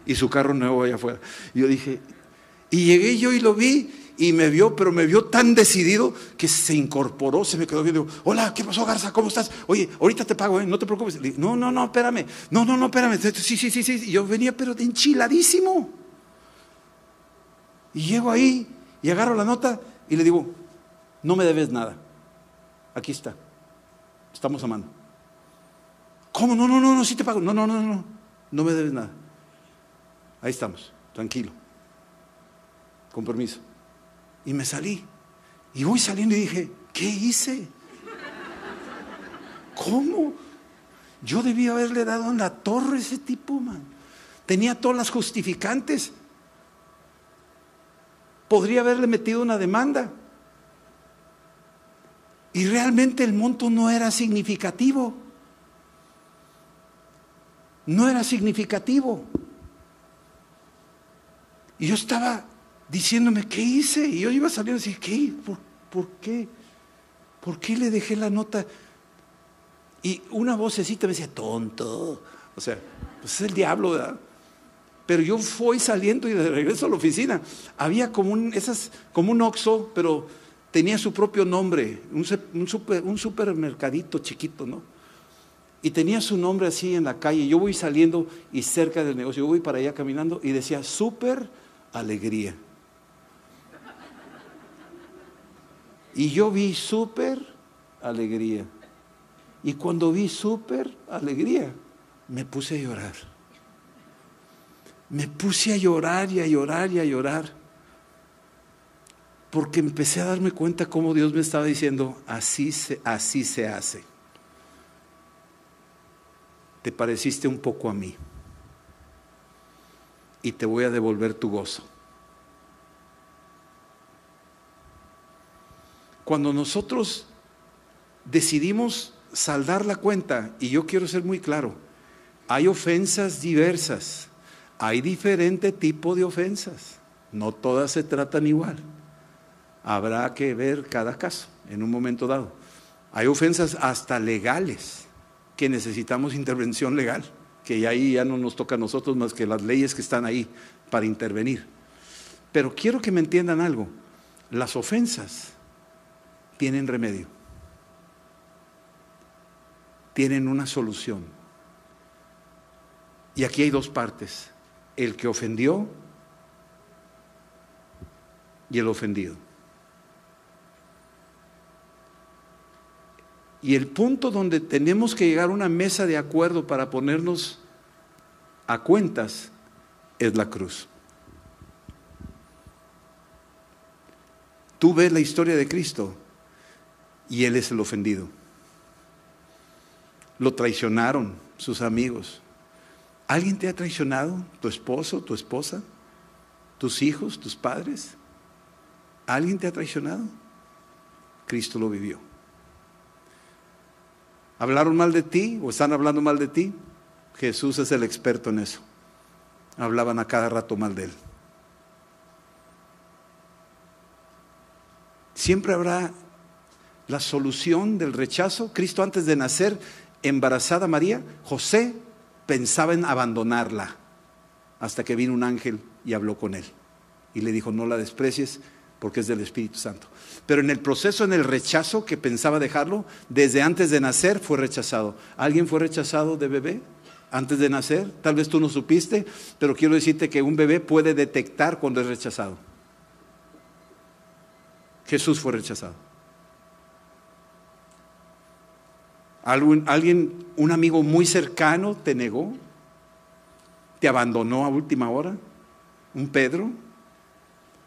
S2: Y su carro nuevo allá afuera. Yo dije, y llegué yo y lo vi y me vio, pero me vio tan decidido que se incorporó, se me quedó viendo. Hola, ¿qué pasó, Garza? ¿Cómo estás? Oye, ahorita te pago, ¿eh? no te preocupes. no, no, no, espérame. No, no, no, espérame. Sí, sí, sí, sí. Y yo venía, pero enchiladísimo. Y llego ahí y agarro la nota y le digo, no me debes nada. Aquí está. Estamos amando. ¿Cómo? No, no, no, no, sí te pago. No, no, no, no. No me debes nada. Ahí estamos, tranquilo. Con permiso. Y me salí. Y voy saliendo y dije, ¿qué hice? ¿Cómo? Yo debía haberle dado en la torre a ese tipo, man. Tenía todas las justificantes. Podría haberle metido una demanda. Y realmente el monto no era significativo. No era significativo. Y yo estaba diciéndome, ¿qué hice? Y yo iba saliendo y decía, ¿qué? ¿Por, qué? ¿Por qué le dejé la nota? Y una vocecita me decía, tonto. O sea, pues es el diablo, ¿verdad? Pero yo fui saliendo y de regreso a la oficina. Había como un, esas, como un oxo, pero tenía su propio nombre, un, supermercadito chiquito, ¿no? Y tenía su nombre así en la calle. Yo voy saliendo y cerca del negocio, yo voy para allá caminando y decía, super alegría. Y yo vi súper alegría. Y cuando vi súper alegría, me puse a llorar. Me puse a llorar y a llorar y a llorar. Porque empecé a darme cuenta cómo Dios me estaba diciendo, así se, así se hace. Te pareciste un poco a mí. Y te voy a devolver tu gozo. Cuando nosotros decidimos saldar la cuenta, y yo quiero ser muy claro, hay ofensas diversas, hay diferente tipo de ofensas, no todas se tratan igual. Habrá que ver cada caso en un momento dado. Hay ofensas hasta legales que necesitamos intervención legal, que ahí ya no nos toca a nosotros más que las leyes que están ahí para intervenir. Pero quiero que me entiendan algo, las ofensas tienen remedio, tienen una solución. Y aquí hay dos partes, el que ofendió y el ofendido. Y el punto donde tenemos que llegar a una mesa de acuerdo para ponernos a cuentas es la cruz. Tú ves la historia de Cristo y él es el ofendido. Lo traicionaron sus amigos. ¿Alguien te ha traicionado? ¿Tu esposo, tu esposa? ¿Tus hijos, tus padres? ¿Alguien te ha traicionado? Cristo lo vivió. ¿Hablaron mal de ti o están hablando mal de ti? Jesús es el experto en eso. Hablaban a cada rato mal de él. Siempre habrá la solución del rechazo. Cristo antes de nacer, embarazada María, José pensaba en abandonarla hasta que vino un ángel y habló con él. Y le dijo, no la desprecies porque es del Espíritu Santo. Pero en el proceso, en el rechazo que pensaba dejarlo, desde antes de nacer fue rechazado. ¿Alguien fue rechazado de bebé? Antes de nacer, tal vez tú no supiste, pero quiero decirte que un bebé puede detectar cuando es rechazado. Jesús fue rechazado. ¿Alguien, un amigo muy cercano te negó? ¿Te abandonó a última hora? ¿Un Pedro?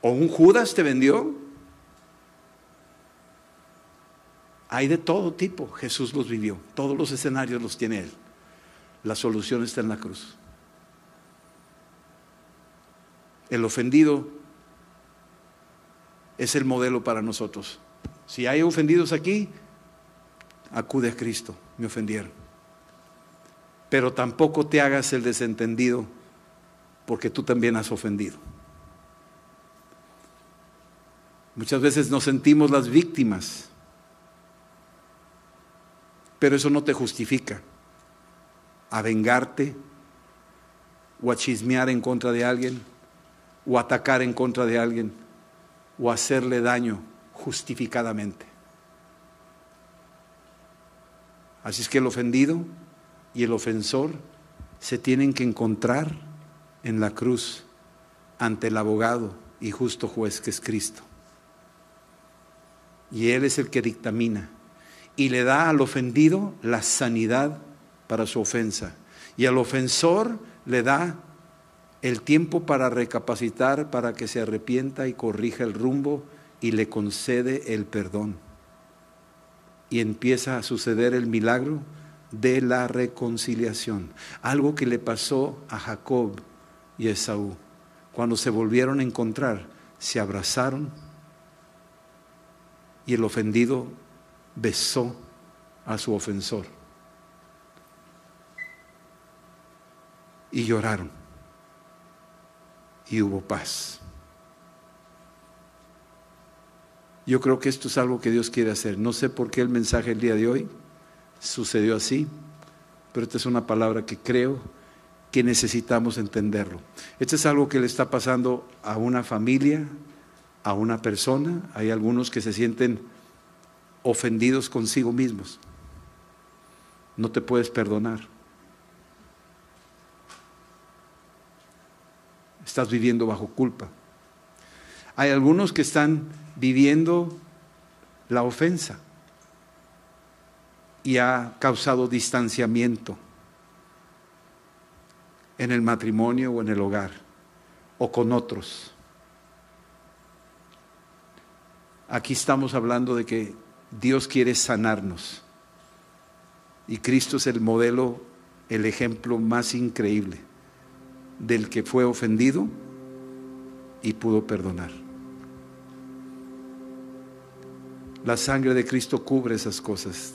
S2: ¿O un Judas te vendió? Hay de todo tipo. Jesús los vivió. Todos los escenarios los tiene Él. La solución está en la cruz. El ofendido es el modelo para nosotros. Si hay ofendidos aquí, acude a Cristo, me ofendieron. Pero tampoco te hagas el desentendido porque tú también has ofendido. Muchas veces nos sentimos las víctimas Pero eso no te justifica a vengarte o a chismear en contra de alguien o atacar en contra de alguien o hacerle daño justificadamente. Así es que el ofendido y el ofensor se tienen que encontrar en la cruz ante el abogado y justo juez que es Cristo. Y Él es el que dictamina y le da al ofendido la sanidad para su ofensa. Y al ofensor le da el tiempo para recapacitar, para que se arrepienta y corrija el rumbo y le concede el perdón. Y empieza a suceder el milagro de la reconciliación. Algo que le pasó a Jacob y a Esaú. Cuando se volvieron a encontrar, se abrazaron y el ofendido besó a su ofensor. Y lloraron. Y hubo paz. Yo creo que esto es algo que Dios quiere hacer. No sé por qué el mensaje el día de hoy sucedió así, pero esta es una palabra que creo que necesitamos entenderlo. Esto es algo que le está pasando a una familia, a una persona. Hay algunos que se sienten ofendidos consigo mismos. No te puedes perdonar. Estás viviendo bajo culpa. Hay algunos que están viviendo la ofensa y ha causado distanciamiento en el matrimonio o en el hogar o con otros. Aquí estamos hablando de que Dios quiere sanarnos y Cristo es el modelo, el ejemplo más increíble del que fue ofendido y pudo perdonar. La sangre de Cristo cubre esas cosas.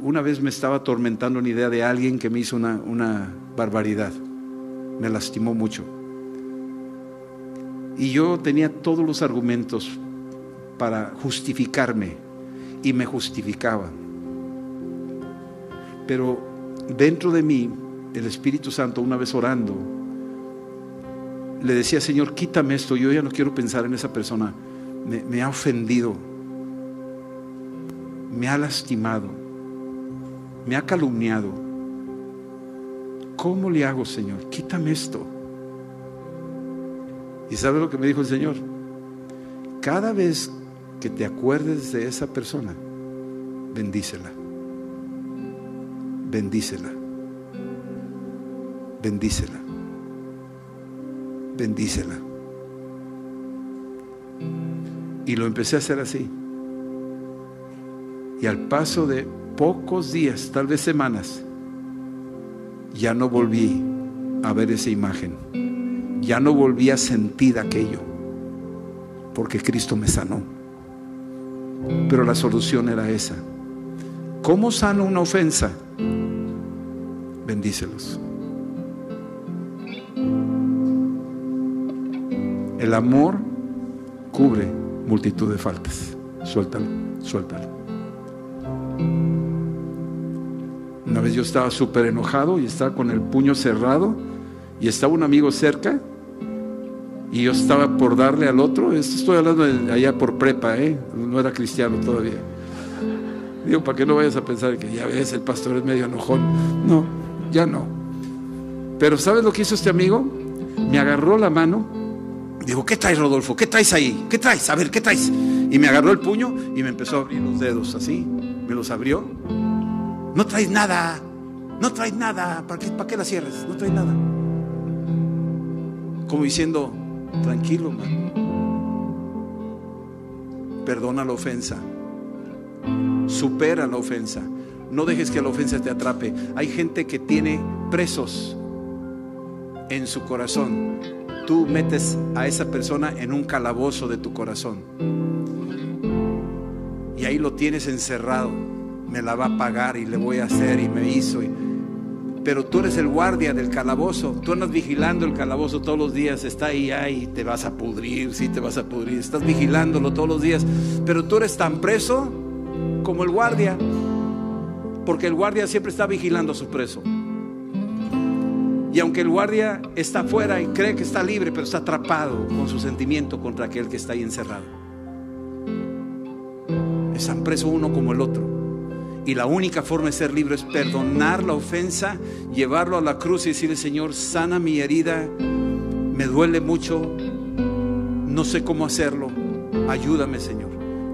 S2: Una vez me estaba atormentando una idea de alguien que me hizo una, una barbaridad. Me lastimó mucho. Y yo tenía todos los argumentos para justificarme y me justificaba. Pero dentro de mí, el Espíritu Santo, una vez orando, le decía, Señor, quítame esto, yo ya no quiero pensar en esa persona, me, me ha ofendido, me ha lastimado, me ha calumniado. ¿Cómo le hago, Señor? Quítame esto. ¿Y sabe lo que me dijo el Señor? Cada vez que te acuerdes de esa persona, bendícela. Bendícela. Bendícela. Bendícela. Y lo empecé a hacer así. Y al paso de pocos días, tal vez semanas, ya no volví a ver esa imagen. Ya no volví a sentir aquello. Porque Cristo me sanó. Pero la solución era esa. ¿Cómo sano una ofensa? Bendícelos. El amor cubre multitud de faltas. Suéltalo, suéltalo. Una vez yo estaba súper enojado y estaba con el puño cerrado y estaba un amigo cerca y yo estaba por darle al otro. Estoy hablando allá por prepa, ¿eh? no era cristiano todavía. Digo, para que no vayas a pensar que ya ves, el pastor es medio enojón. No, ya no. Pero ¿sabes lo que hizo este amigo? Me agarró la mano. Dijo, ¿qué traes, Rodolfo? ¿Qué traes ahí? ¿Qué traes? A ver, ¿qué traes? Y me agarró el puño y me empezó a abrir los dedos así. Me los abrió. No traes nada. No traes nada. ¿Para qué, para qué la cierres? No traes nada. Como diciendo, tranquilo, man. Perdona la ofensa. Supera la ofensa. No dejes que la ofensa te atrape. Hay gente que tiene presos en su corazón. Tú metes a esa persona en un calabozo de tu corazón. Y ahí lo tienes encerrado. Me la va a pagar y le voy a hacer y me hizo. Pero tú eres el guardia del calabozo. Tú andas vigilando el calabozo todos los días. Está ahí, ahí, te vas a pudrir, sí te vas a pudrir. Estás vigilándolo todos los días. Pero tú eres tan preso como el guardia. Porque el guardia siempre está vigilando a su preso. Y aunque el guardia está afuera y cree que está libre, pero está atrapado con su sentimiento contra aquel que está ahí encerrado. Están preso uno como el otro. Y la única forma de ser libre es perdonar la ofensa, llevarlo a la cruz y decirle, Señor, sana mi herida, me duele mucho, no sé cómo hacerlo, ayúdame, Señor.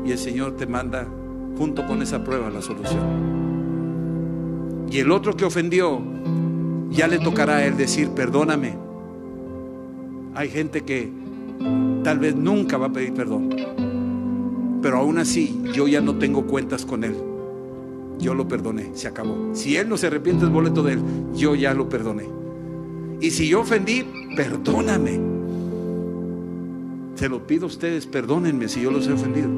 S2: Y el Señor te manda junto con esa prueba la solución. Y el otro que ofendió, ya le tocará a él decir, perdóname. Hay gente que tal vez nunca va a pedir perdón, pero aún así yo ya no tengo cuentas con él. Yo lo perdoné, se acabó. Si él no se arrepiente el boleto de él, yo ya lo perdoné. Y si yo ofendí, perdóname. Se lo pido a ustedes, perdónenme si yo los he ofendido.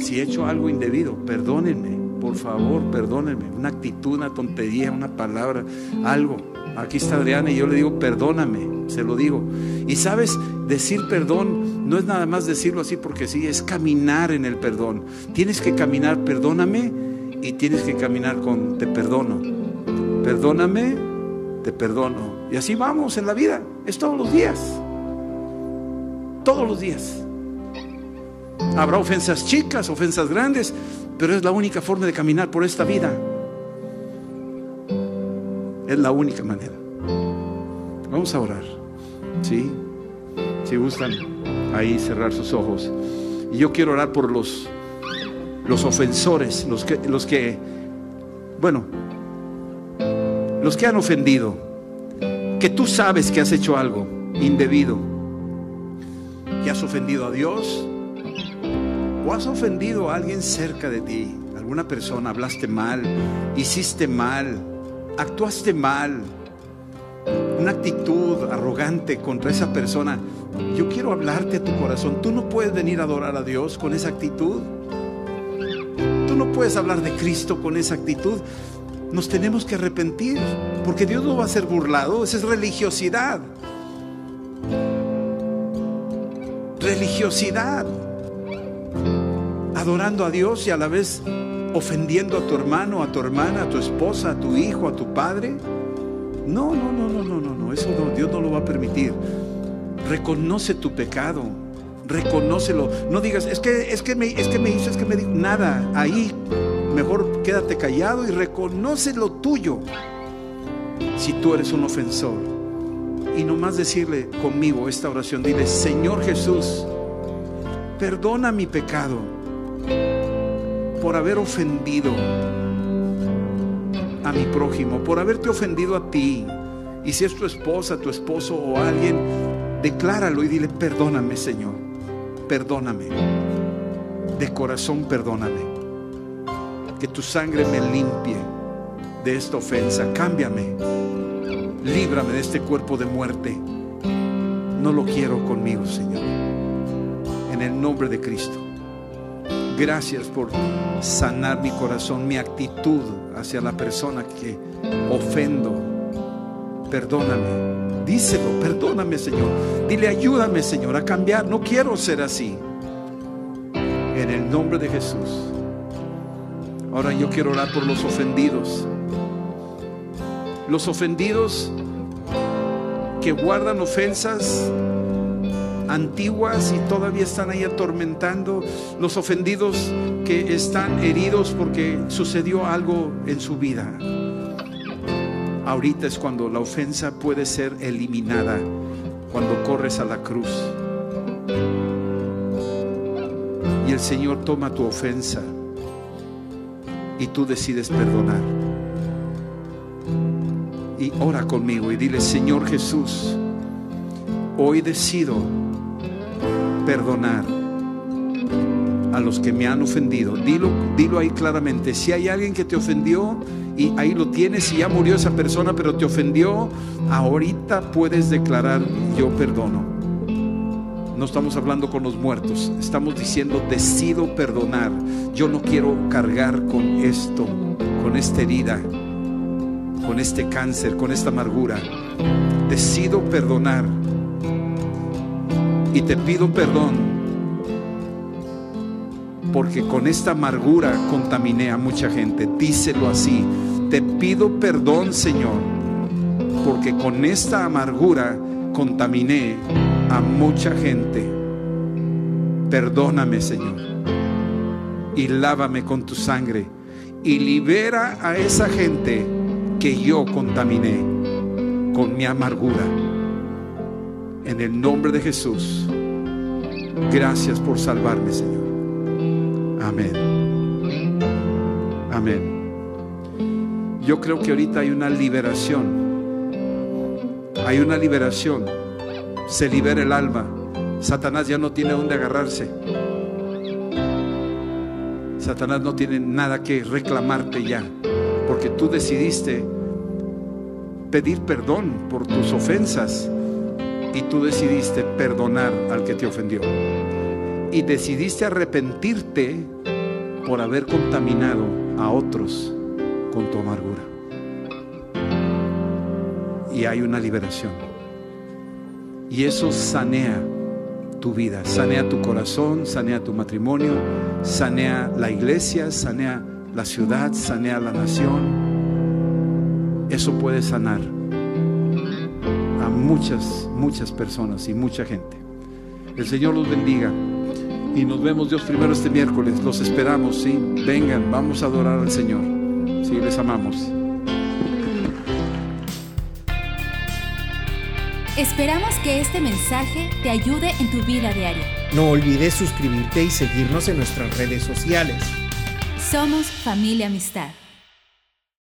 S2: Si he hecho algo indebido, perdónenme por favor, perdónenme, una actitud, una tontería, una palabra, algo. Aquí está Adriana y yo le digo, perdóname, se lo digo. Y sabes, decir perdón no es nada más decirlo así porque sí, es caminar en el perdón. Tienes que caminar, perdóname, y tienes que caminar con te perdono. Perdóname, te perdono. Y así vamos en la vida, es todos los días. Todos los días. Habrá ofensas chicas, ofensas grandes, pero es la única forma de caminar por esta vida. Es la única manera. Vamos a orar. ¿Sí? Si gustan ahí cerrar sus ojos. Y yo quiero orar por los, los ofensores, los que, los que, bueno, los que han ofendido, que tú sabes que has hecho algo indebido, que has ofendido a Dios, o has ofendido a alguien cerca de ti, alguna persona, hablaste mal, hiciste mal, actuaste mal, una actitud arrogante contra esa persona, yo quiero hablarte a tu corazón. Tú no puedes venir a adorar a Dios con esa actitud. Tú no puedes hablar de Cristo con esa actitud. Nos tenemos que arrepentir, porque Dios no va a ser burlado, esa es religiosidad. Religiosidad adorando a Dios y a la vez ofendiendo a tu hermano, a tu hermana, a tu esposa, a tu hijo, a tu padre. No, no, no, no, no, no, no, eso no, Dios no lo va a permitir. Reconoce tu pecado, reconócelo. No digas, es que, es que me, es que me hizo, es que me dijo nada. Ahí mejor quédate callado y reconoce lo tuyo. Si tú eres un ofensor y nomás decirle conmigo esta oración, dile, Señor Jesús, perdona mi pecado por haber ofendido a mi prójimo, por haberte ofendido a ti. Y si es tu esposa, tu esposo o alguien, decláralo y dile, perdóname Señor, perdóname. De corazón perdóname. Que tu sangre me limpie de esta ofensa. Cámbiame. Líbrame de este cuerpo de muerte. No lo quiero conmigo, Señor. En el nombre de Cristo. Gracias por sanar mi corazón, mi actitud hacia la persona que ofendo. Perdóname. Díselo, perdóname Señor. Dile, ayúdame Señor a cambiar. No quiero ser así. En el nombre de Jesús. Ahora yo quiero orar por los ofendidos. Los ofendidos que guardan ofensas antiguas y todavía están ahí atormentando, los ofendidos que están heridos porque sucedió algo en su vida. Ahorita es cuando la ofensa puede ser eliminada, cuando corres a la cruz. Y el Señor toma tu ofensa y tú decides perdonar. Y ora conmigo y dile, Señor Jesús, hoy decido perdonar a los que me han ofendido. Dilo, dilo ahí claramente. Si hay alguien que te ofendió y ahí lo tienes y ya murió esa persona, pero te ofendió, ahorita puedes declarar yo perdono. No estamos hablando con los muertos, estamos diciendo decido perdonar. Yo no quiero cargar con esto, con esta herida, con este cáncer, con esta amargura. Decido perdonar y te pido perdón porque con esta amargura contaminé a mucha gente. Díselo así. Te pido perdón, Señor, porque con esta amargura contaminé a mucha gente. Perdóname, Señor, y lávame con tu sangre y libera a esa gente que yo contaminé con mi amargura. En el nombre de Jesús, gracias por salvarme, Señor. Amén. Amén. Yo creo que ahorita hay una liberación. Hay una liberación. Se libera el alma. Satanás ya no tiene dónde agarrarse. Satanás no tiene nada que reclamarte ya. Porque tú decidiste pedir perdón por tus ofensas y tú decidiste perdonar al que te ofendió y decidiste arrepentirte por haber contaminado a otros con tu amargura. Y hay una liberación. Y eso sanea tu vida, sanea tu corazón, sanea tu matrimonio, sanea la iglesia, sanea la ciudad, sanea la nación. Eso puede sanar a muchas, muchas personas y mucha gente. El Señor los bendiga. Y nos vemos Dios primero este miércoles. Los esperamos, ¿sí? Vengan, vamos a adorar al Señor. Sí, les amamos.
S3: Esperamos que este mensaje te ayude en tu vida diaria.
S1: No olvides suscribirte y seguirnos en nuestras redes sociales.
S3: Somos familia amistad.